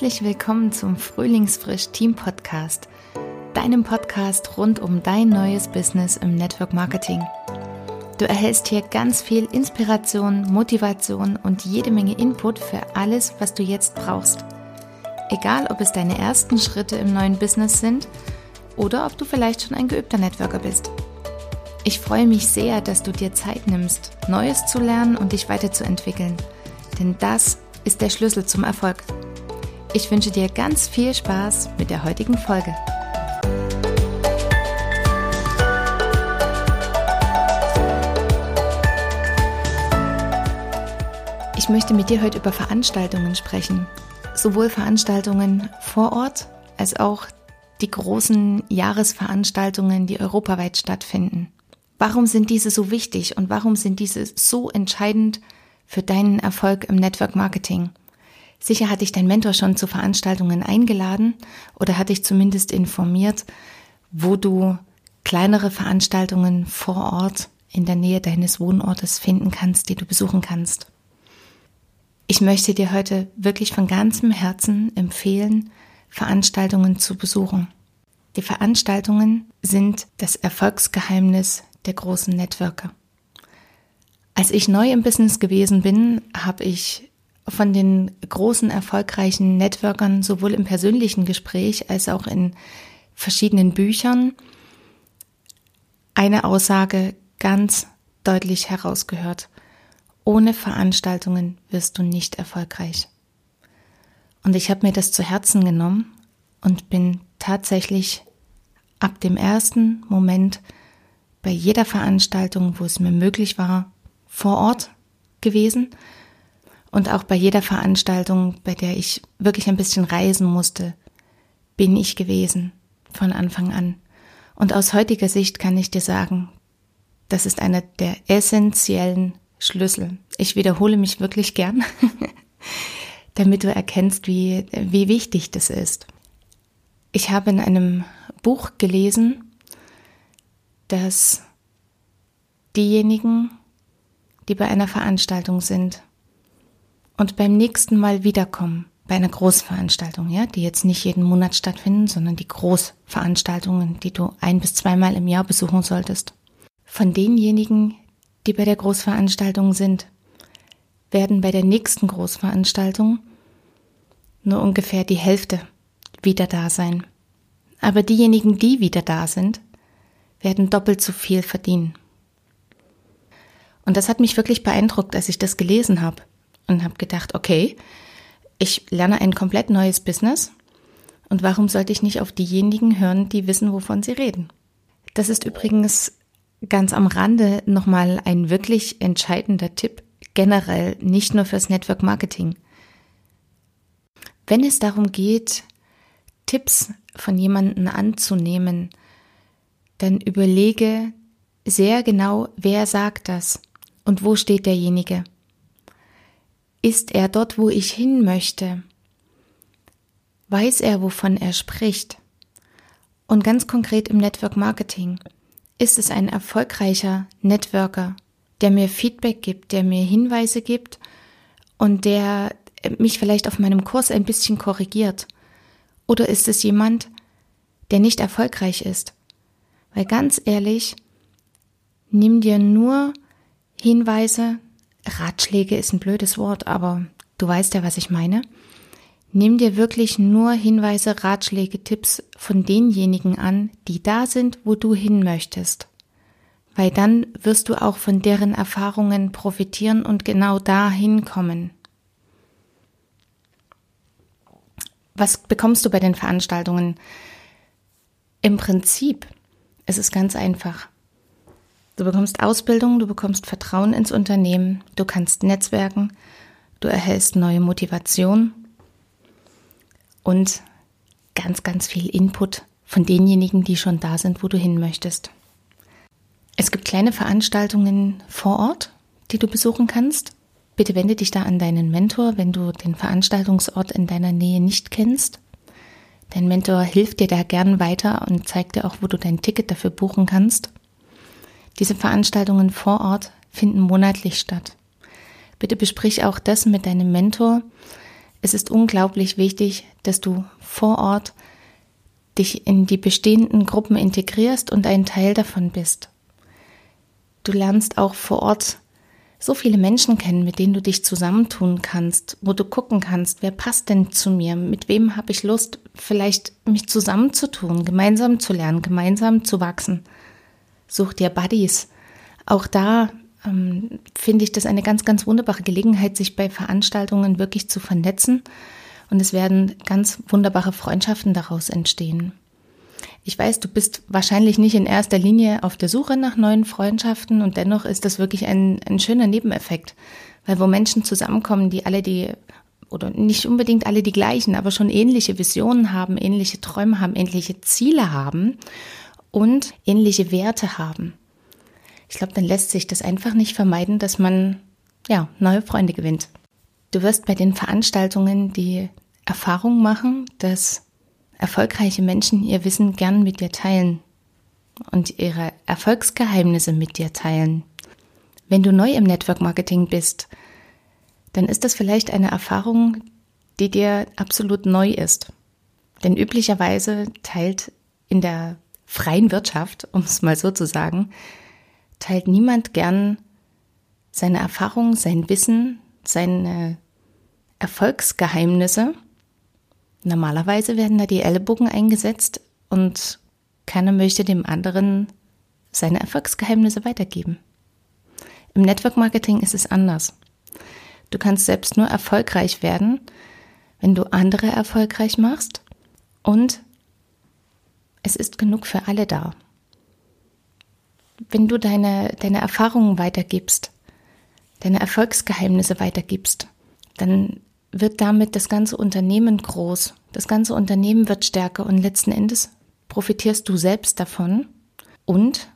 Herzlich willkommen zum Frühlingsfrisch Team Podcast, deinem Podcast rund um dein neues Business im Network Marketing. Du erhältst hier ganz viel Inspiration, Motivation und jede Menge Input für alles, was du jetzt brauchst. Egal, ob es deine ersten Schritte im neuen Business sind oder ob du vielleicht schon ein geübter Networker bist. Ich freue mich sehr, dass du dir Zeit nimmst, Neues zu lernen und dich weiterzuentwickeln. Denn das ist der Schlüssel zum Erfolg. Ich wünsche dir ganz viel Spaß mit der heutigen Folge. Ich möchte mit dir heute über Veranstaltungen sprechen. Sowohl Veranstaltungen vor Ort als auch die großen Jahresveranstaltungen, die europaweit stattfinden. Warum sind diese so wichtig und warum sind diese so entscheidend für deinen Erfolg im Network Marketing? Sicher hatte ich dein Mentor schon zu Veranstaltungen eingeladen oder hatte ich zumindest informiert, wo du kleinere Veranstaltungen vor Ort in der Nähe deines Wohnortes finden kannst, die du besuchen kannst. Ich möchte dir heute wirklich von ganzem Herzen empfehlen, Veranstaltungen zu besuchen. Die Veranstaltungen sind das Erfolgsgeheimnis der großen Networker. Als ich neu im Business gewesen bin, habe ich von den großen erfolgreichen Networkern sowohl im persönlichen Gespräch als auch in verschiedenen Büchern eine Aussage ganz deutlich herausgehört. Ohne Veranstaltungen wirst du nicht erfolgreich. Und ich habe mir das zu Herzen genommen und bin tatsächlich ab dem ersten Moment bei jeder Veranstaltung, wo es mir möglich war, vor Ort gewesen und auch bei jeder Veranstaltung, bei der ich wirklich ein bisschen reisen musste, bin ich gewesen von Anfang an. Und aus heutiger Sicht kann ich dir sagen, das ist einer der essentiellen Schlüssel. Ich wiederhole mich wirklich gern, damit du erkennst, wie, wie wichtig das ist. Ich habe in einem Buch gelesen, dass diejenigen, die bei einer Veranstaltung sind, und beim nächsten Mal wiederkommen, bei einer Großveranstaltung, ja, die jetzt nicht jeden Monat stattfinden, sondern die Großveranstaltungen, die du ein bis zweimal im Jahr besuchen solltest. Von denjenigen, die bei der Großveranstaltung sind, werden bei der nächsten Großveranstaltung nur ungefähr die Hälfte wieder da sein. Aber diejenigen, die wieder da sind, werden doppelt so viel verdienen. Und das hat mich wirklich beeindruckt, als ich das gelesen habe und habe gedacht, okay, ich lerne ein komplett neues Business und warum sollte ich nicht auf diejenigen hören, die wissen, wovon sie reden? Das ist übrigens ganz am Rande nochmal ein wirklich entscheidender Tipp, generell nicht nur fürs Network Marketing. Wenn es darum geht, Tipps von jemandem anzunehmen, dann überlege sehr genau, wer sagt das und wo steht derjenige. Ist er dort, wo ich hin möchte? Weiß er, wovon er spricht? Und ganz konkret im Network Marketing. Ist es ein erfolgreicher Networker, der mir Feedback gibt, der mir Hinweise gibt und der mich vielleicht auf meinem Kurs ein bisschen korrigiert? Oder ist es jemand, der nicht erfolgreich ist? Weil ganz ehrlich, nimm dir nur Hinweise, Ratschläge ist ein blödes Wort, aber du weißt ja, was ich meine. Nimm dir wirklich nur Hinweise, Ratschläge, Tipps von denjenigen an, die da sind, wo du hin möchtest. Weil dann wirst du auch von deren Erfahrungen profitieren und genau dahin kommen. Was bekommst du bei den Veranstaltungen? Im Prinzip, es ist ganz einfach. Du bekommst Ausbildung, du bekommst Vertrauen ins Unternehmen, du kannst netzwerken, du erhältst neue Motivation und ganz, ganz viel Input von denjenigen, die schon da sind, wo du hin möchtest. Es gibt kleine Veranstaltungen vor Ort, die du besuchen kannst. Bitte wende dich da an deinen Mentor, wenn du den Veranstaltungsort in deiner Nähe nicht kennst. Dein Mentor hilft dir da gern weiter und zeigt dir auch, wo du dein Ticket dafür buchen kannst. Diese Veranstaltungen vor Ort finden monatlich statt. Bitte besprich auch das mit deinem Mentor. Es ist unglaublich wichtig, dass du vor Ort dich in die bestehenden Gruppen integrierst und ein Teil davon bist. Du lernst auch vor Ort so viele Menschen kennen, mit denen du dich zusammentun kannst, wo du gucken kannst, wer passt denn zu mir, mit wem habe ich Lust, vielleicht mich zusammenzutun, gemeinsam zu lernen, gemeinsam zu wachsen. Such dir Buddies. Auch da ähm, finde ich das eine ganz, ganz wunderbare Gelegenheit, sich bei Veranstaltungen wirklich zu vernetzen. Und es werden ganz wunderbare Freundschaften daraus entstehen. Ich weiß, du bist wahrscheinlich nicht in erster Linie auf der Suche nach neuen Freundschaften und dennoch ist das wirklich ein, ein schöner Nebeneffekt, weil wo Menschen zusammenkommen, die alle die oder nicht unbedingt alle die gleichen, aber schon ähnliche Visionen haben, ähnliche Träume haben, ähnliche Ziele haben und ähnliche Werte haben. Ich glaube, dann lässt sich das einfach nicht vermeiden, dass man ja neue Freunde gewinnt. Du wirst bei den Veranstaltungen die Erfahrung machen, dass erfolgreiche Menschen ihr Wissen gern mit dir teilen und ihre Erfolgsgeheimnisse mit dir teilen. Wenn du neu im Network Marketing bist, dann ist das vielleicht eine Erfahrung, die dir absolut neu ist. Denn üblicherweise teilt in der freien Wirtschaft, um es mal so zu sagen, teilt niemand gern seine Erfahrung, sein Wissen, seine Erfolgsgeheimnisse Normalerweise werden da die Ellenbogen eingesetzt und keiner möchte dem anderen seine Erfolgsgeheimnisse weitergeben. Im Network Marketing ist es anders. Du kannst selbst nur erfolgreich werden, wenn du andere erfolgreich machst und es ist genug für alle da. Wenn du deine, deine Erfahrungen weitergibst, deine Erfolgsgeheimnisse weitergibst, dann wird damit das ganze Unternehmen groß. Das ganze Unternehmen wird stärker und letzten Endes profitierst du selbst davon. Und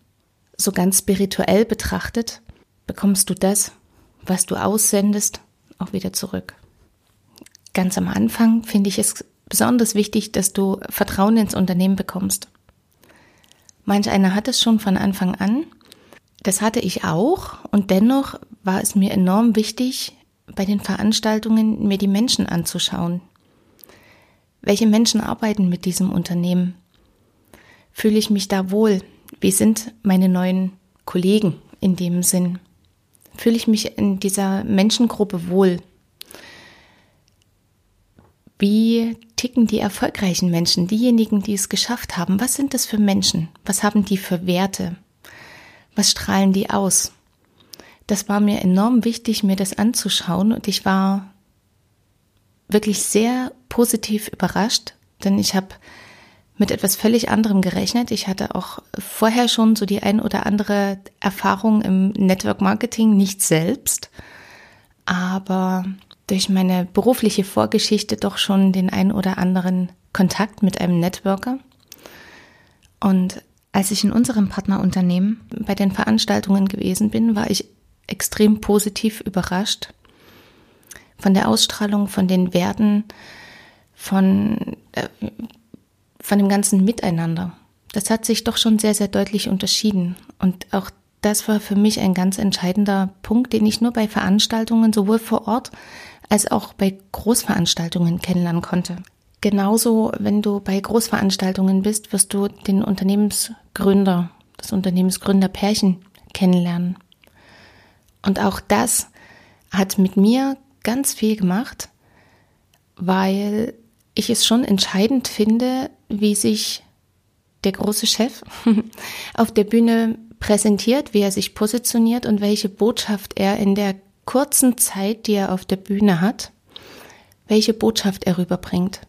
so ganz spirituell betrachtet, bekommst du das, was du aussendest, auch wieder zurück. Ganz am Anfang finde ich es besonders wichtig, dass du Vertrauen ins Unternehmen bekommst. Manch einer hat es schon von Anfang an. Das hatte ich auch und dennoch war es mir enorm wichtig, bei den Veranstaltungen mir die Menschen anzuschauen. Welche Menschen arbeiten mit diesem Unternehmen? Fühle ich mich da wohl? Wie sind meine neuen Kollegen in dem Sinn? Fühle ich mich in dieser Menschengruppe wohl? Wie ticken die erfolgreichen Menschen, diejenigen, die es geschafft haben? Was sind das für Menschen? Was haben die für Werte? Was strahlen die aus? das war mir enorm wichtig, mir das anzuschauen und ich war wirklich sehr positiv überrascht, denn ich habe mit etwas völlig anderem gerechnet. Ich hatte auch vorher schon so die ein oder andere Erfahrung im Network Marketing, nicht selbst, aber durch meine berufliche Vorgeschichte doch schon den ein oder anderen Kontakt mit einem Networker. Und als ich in unserem Partnerunternehmen bei den Veranstaltungen gewesen bin, war ich extrem positiv überrascht von der Ausstrahlung, von den Werten, von, äh, von dem ganzen Miteinander. Das hat sich doch schon sehr, sehr deutlich unterschieden. Und auch das war für mich ein ganz entscheidender Punkt, den ich nur bei Veranstaltungen sowohl vor Ort als auch bei Großveranstaltungen kennenlernen konnte. Genauso, wenn du bei Großveranstaltungen bist, wirst du den Unternehmensgründer, das Unternehmensgründerpärchen kennenlernen. Und auch das hat mit mir ganz viel gemacht, weil ich es schon entscheidend finde, wie sich der große Chef auf der Bühne präsentiert, wie er sich positioniert und welche Botschaft er in der kurzen Zeit, die er auf der Bühne hat, welche Botschaft er rüberbringt.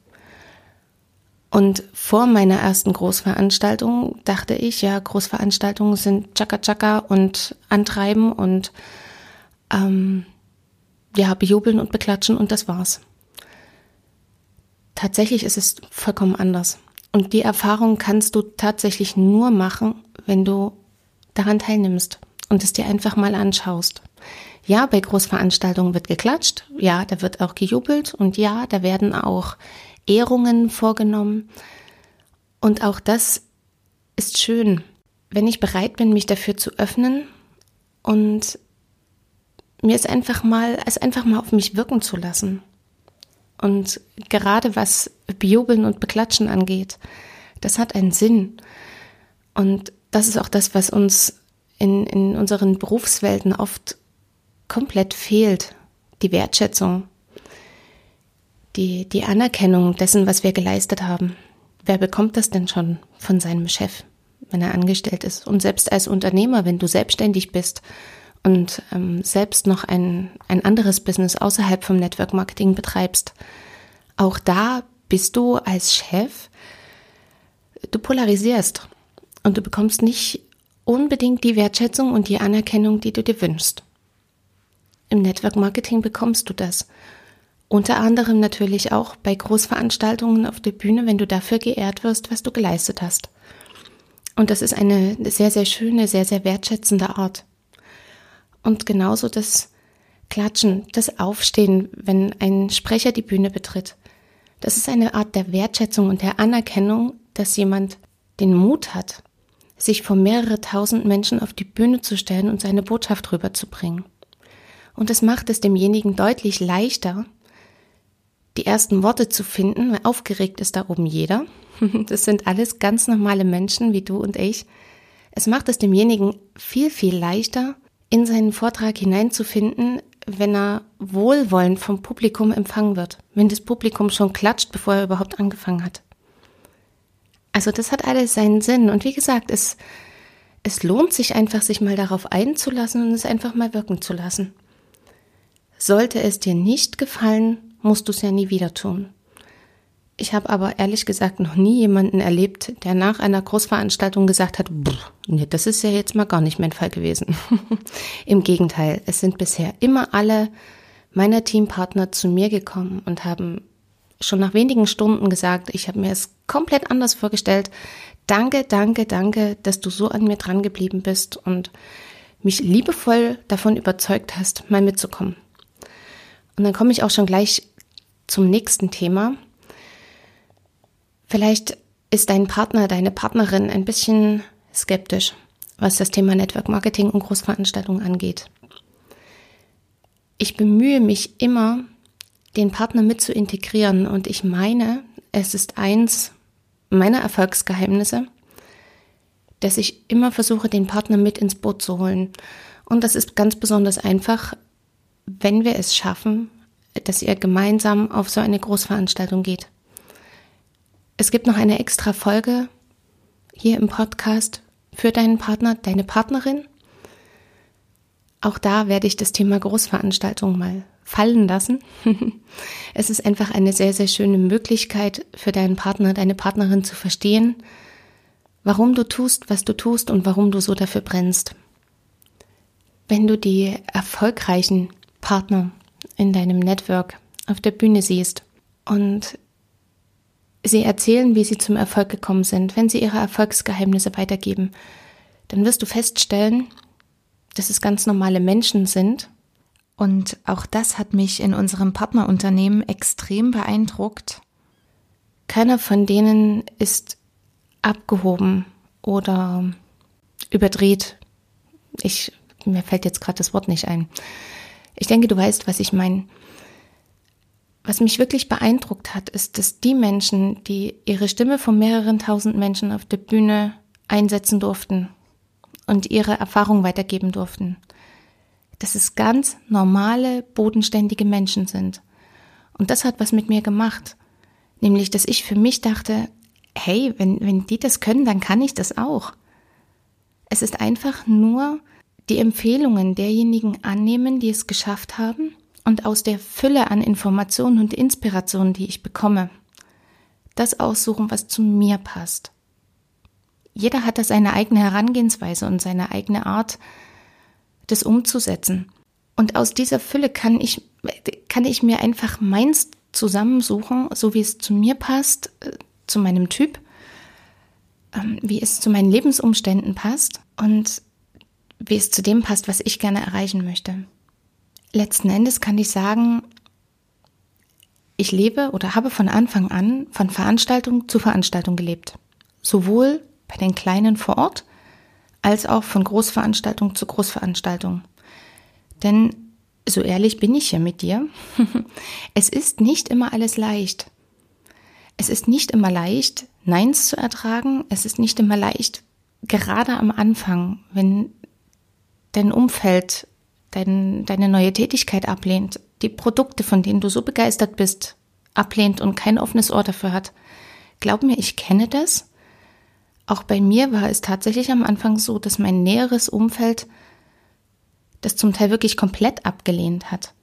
Und vor meiner ersten Großveranstaltung dachte ich, ja, Großveranstaltungen sind Chaka Chaka und Antreiben und ähm, ja, bejubeln und beklatschen und das war's. Tatsächlich ist es vollkommen anders. Und die Erfahrung kannst du tatsächlich nur machen, wenn du daran teilnimmst und es dir einfach mal anschaust. Ja, bei Großveranstaltungen wird geklatscht, ja, da wird auch gejubelt und ja, da werden auch Ehrungen vorgenommen. Und auch das ist schön, wenn ich bereit bin, mich dafür zu öffnen und mir es einfach mal, es einfach mal auf mich wirken zu lassen. Und gerade was Bejubeln und Beklatschen angeht, das hat einen Sinn. Und das ist auch das, was uns in, in unseren Berufswelten oft komplett fehlt. Die Wertschätzung, die, die Anerkennung dessen, was wir geleistet haben. Wer bekommt das denn schon von seinem Chef, wenn er angestellt ist? Und selbst als Unternehmer, wenn du selbstständig bist und ähm, selbst noch ein, ein anderes Business außerhalb vom Network Marketing betreibst, auch da bist du als Chef, du polarisierst und du bekommst nicht unbedingt die Wertschätzung und die Anerkennung, die du dir wünschst. Im Network Marketing bekommst du das. Unter anderem natürlich auch bei Großveranstaltungen auf der Bühne, wenn du dafür geehrt wirst, was du geleistet hast. Und das ist eine sehr, sehr schöne, sehr, sehr wertschätzende Art. Und genauso das Klatschen, das Aufstehen, wenn ein Sprecher die Bühne betritt. Das ist eine Art der Wertschätzung und der Anerkennung, dass jemand den Mut hat, sich vor mehrere tausend Menschen auf die Bühne zu stellen und seine Botschaft rüberzubringen. Und es macht es demjenigen deutlich leichter, die ersten Worte zu finden, weil aufgeregt ist da oben jeder. Das sind alles ganz normale Menschen wie du und ich. Es macht es demjenigen viel, viel leichter, in seinen Vortrag hineinzufinden, wenn er wohlwollend vom Publikum empfangen wird, wenn das Publikum schon klatscht, bevor er überhaupt angefangen hat. Also das hat alles seinen Sinn. Und wie gesagt, es, es lohnt sich einfach, sich mal darauf einzulassen und es einfach mal wirken zu lassen. Sollte es dir nicht gefallen, musst du es ja nie wieder tun. Ich habe aber ehrlich gesagt noch nie jemanden erlebt, der nach einer Großveranstaltung gesagt hat, nee, das ist ja jetzt mal gar nicht mein Fall gewesen. Im Gegenteil, es sind bisher immer alle meiner Teampartner zu mir gekommen und haben schon nach wenigen Stunden gesagt, ich habe mir es komplett anders vorgestellt. Danke, danke, danke, dass du so an mir dran geblieben bist und mich liebevoll davon überzeugt hast, mal mitzukommen. Und dann komme ich auch schon gleich zum nächsten Thema. Vielleicht ist dein Partner, deine Partnerin ein bisschen skeptisch, was das Thema Network Marketing und Großveranstaltungen angeht. Ich bemühe mich immer, den Partner mit zu integrieren und ich meine, es ist eins meiner Erfolgsgeheimnisse, dass ich immer versuche, den Partner mit ins Boot zu holen. Und das ist ganz besonders einfach, wenn wir es schaffen, dass ihr gemeinsam auf so eine Großveranstaltung geht. Es gibt noch eine extra Folge hier im Podcast für deinen Partner, deine Partnerin. Auch da werde ich das Thema Großveranstaltung mal fallen lassen. es ist einfach eine sehr, sehr schöne Möglichkeit für deinen Partner, deine Partnerin zu verstehen, warum du tust, was du tust und warum du so dafür brennst. Wenn du die erfolgreichen Partner in deinem Network auf der Bühne siehst und sie erzählen, wie sie zum Erfolg gekommen sind, wenn sie ihre Erfolgsgeheimnisse weitergeben, dann wirst du feststellen, dass es ganz normale Menschen sind. Und auch das hat mich in unserem Partnerunternehmen extrem beeindruckt. Keiner von denen ist abgehoben oder überdreht. Ich, mir fällt jetzt gerade das Wort nicht ein. Ich denke, du weißt, was ich meine. Was mich wirklich beeindruckt hat, ist, dass die Menschen, die ihre Stimme von mehreren tausend Menschen auf der Bühne einsetzen durften und ihre Erfahrung weitergeben durften, dass es ganz normale, bodenständige Menschen sind. Und das hat was mit mir gemacht. Nämlich, dass ich für mich dachte, hey, wenn, wenn die das können, dann kann ich das auch. Es ist einfach nur die Empfehlungen derjenigen annehmen, die es geschafft haben und aus der Fülle an Informationen und Inspirationen, die ich bekomme, das aussuchen, was zu mir passt. Jeder hat da seine eigene Herangehensweise und seine eigene Art, das umzusetzen. Und aus dieser Fülle kann ich, kann ich mir einfach meins zusammensuchen, so wie es zu mir passt, äh, zu meinem Typ, ähm, wie es zu meinen Lebensumständen passt und wie es zu dem passt, was ich gerne erreichen möchte letzten Endes kann ich sagen, ich lebe oder habe von Anfang an von Veranstaltung zu Veranstaltung gelebt. Sowohl bei den Kleinen vor Ort, als auch von Großveranstaltung zu Großveranstaltung. Denn so ehrlich bin ich hier mit dir, es ist nicht immer alles leicht. Es ist nicht immer leicht, Neins zu ertragen. Es ist nicht immer leicht, gerade am Anfang, wenn dein Umfeld dein, deine neue Tätigkeit ablehnt, die Produkte, von denen du so begeistert bist, ablehnt und kein offenes Ohr dafür hat. Glaub mir, ich kenne das. Auch bei mir war es tatsächlich am Anfang so, dass mein näheres Umfeld das zum Teil wirklich komplett abgelehnt hat.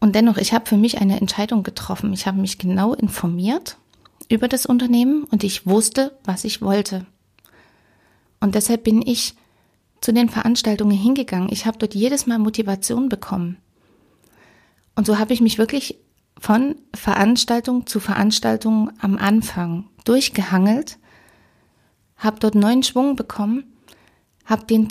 Und dennoch, ich habe für mich eine Entscheidung getroffen. Ich habe mich genau informiert über das Unternehmen und ich wusste, was ich wollte. Und deshalb bin ich zu den Veranstaltungen hingegangen. Ich habe dort jedes Mal Motivation bekommen. Und so habe ich mich wirklich von Veranstaltung zu Veranstaltung am Anfang durchgehangelt, habe dort neuen Schwung bekommen, habe den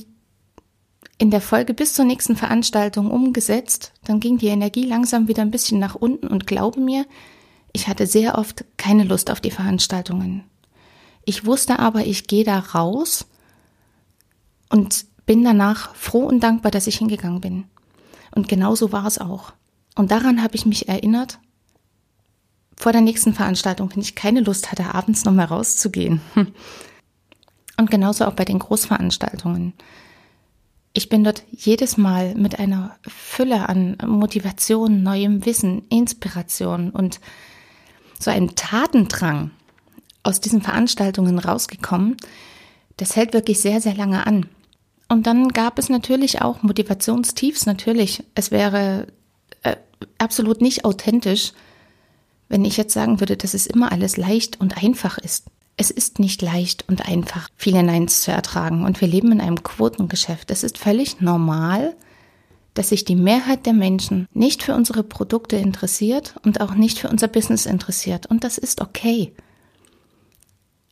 in der Folge bis zur nächsten Veranstaltung umgesetzt, dann ging die Energie langsam wieder ein bisschen nach unten und glaube mir, ich hatte sehr oft keine Lust auf die Veranstaltungen. Ich wusste aber, ich gehe da raus und bin danach froh und dankbar, dass ich hingegangen bin. Und genauso war es auch. Und daran habe ich mich erinnert, vor der nächsten Veranstaltung, wenn ich keine Lust hatte, abends nochmal rauszugehen. Und genauso auch bei den Großveranstaltungen. Ich bin dort jedes Mal mit einer Fülle an Motivation, neuem Wissen, Inspiration und so einem Tatendrang aus diesen Veranstaltungen rausgekommen. Das hält wirklich sehr, sehr lange an. Und dann gab es natürlich auch Motivationstiefs, natürlich. Es wäre äh, absolut nicht authentisch, wenn ich jetzt sagen würde, dass es immer alles leicht und einfach ist. Es ist nicht leicht und einfach, viele Neins zu ertragen. Und wir leben in einem Quotengeschäft. Es ist völlig normal, dass sich die Mehrheit der Menschen nicht für unsere Produkte interessiert und auch nicht für unser Business interessiert. Und das ist okay.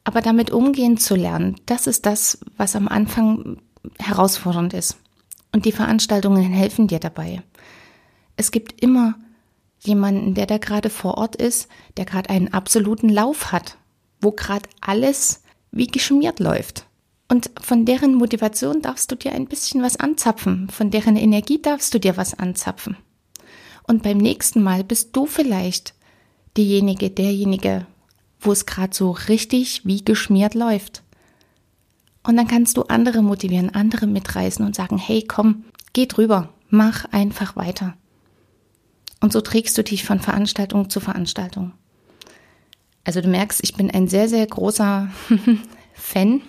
Aber damit umgehen zu lernen, das ist das, was am Anfang herausfordernd ist. Und die Veranstaltungen helfen dir dabei. Es gibt immer jemanden, der da gerade vor Ort ist, der gerade einen absoluten Lauf hat, wo gerade alles wie geschmiert läuft. Und von deren Motivation darfst du dir ein bisschen was anzapfen, von deren Energie darfst du dir was anzapfen. Und beim nächsten Mal bist du vielleicht diejenige, derjenige, wo es gerade so richtig wie geschmiert läuft. Und dann kannst du andere motivieren, andere mitreißen und sagen, hey, komm, geh drüber, mach einfach weiter. Und so trägst du dich von Veranstaltung zu Veranstaltung. Also du merkst, ich bin ein sehr, sehr großer Fan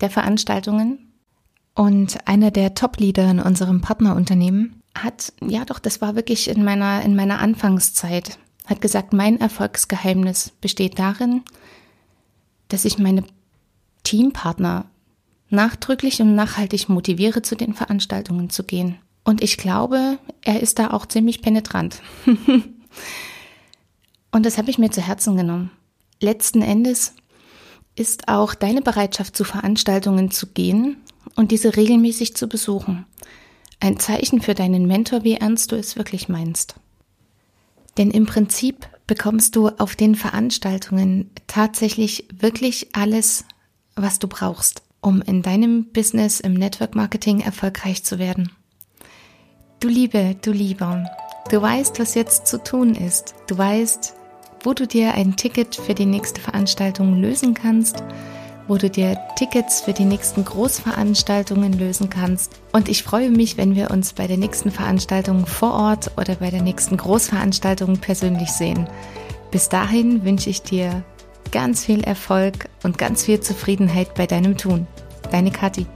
der Veranstaltungen. Und einer der Top-Leader in unserem Partnerunternehmen hat, ja doch, das war wirklich in meiner, in meiner Anfangszeit, hat gesagt, mein Erfolgsgeheimnis besteht darin, dass ich meine Teampartner nachdrücklich und nachhaltig motiviere, zu den Veranstaltungen zu gehen. Und ich glaube, er ist da auch ziemlich penetrant. und das habe ich mir zu Herzen genommen. Letzten Endes ist auch deine Bereitschaft, zu Veranstaltungen zu gehen und diese regelmäßig zu besuchen. Ein Zeichen für deinen Mentor, wie ernst du es wirklich meinst. Denn im Prinzip bekommst du auf den Veranstaltungen tatsächlich wirklich alles, was du brauchst, um in deinem Business im Network Marketing erfolgreich zu werden. Du Liebe, du Lieber, du weißt, was jetzt zu tun ist. Du weißt, wo du dir ein Ticket für die nächste Veranstaltung lösen kannst, wo du dir Tickets für die nächsten Großveranstaltungen lösen kannst. Und ich freue mich, wenn wir uns bei der nächsten Veranstaltung vor Ort oder bei der nächsten Großveranstaltung persönlich sehen. Bis dahin wünsche ich dir ganz viel Erfolg und ganz viel Zufriedenheit bei deinem Tun. Deine Kathi.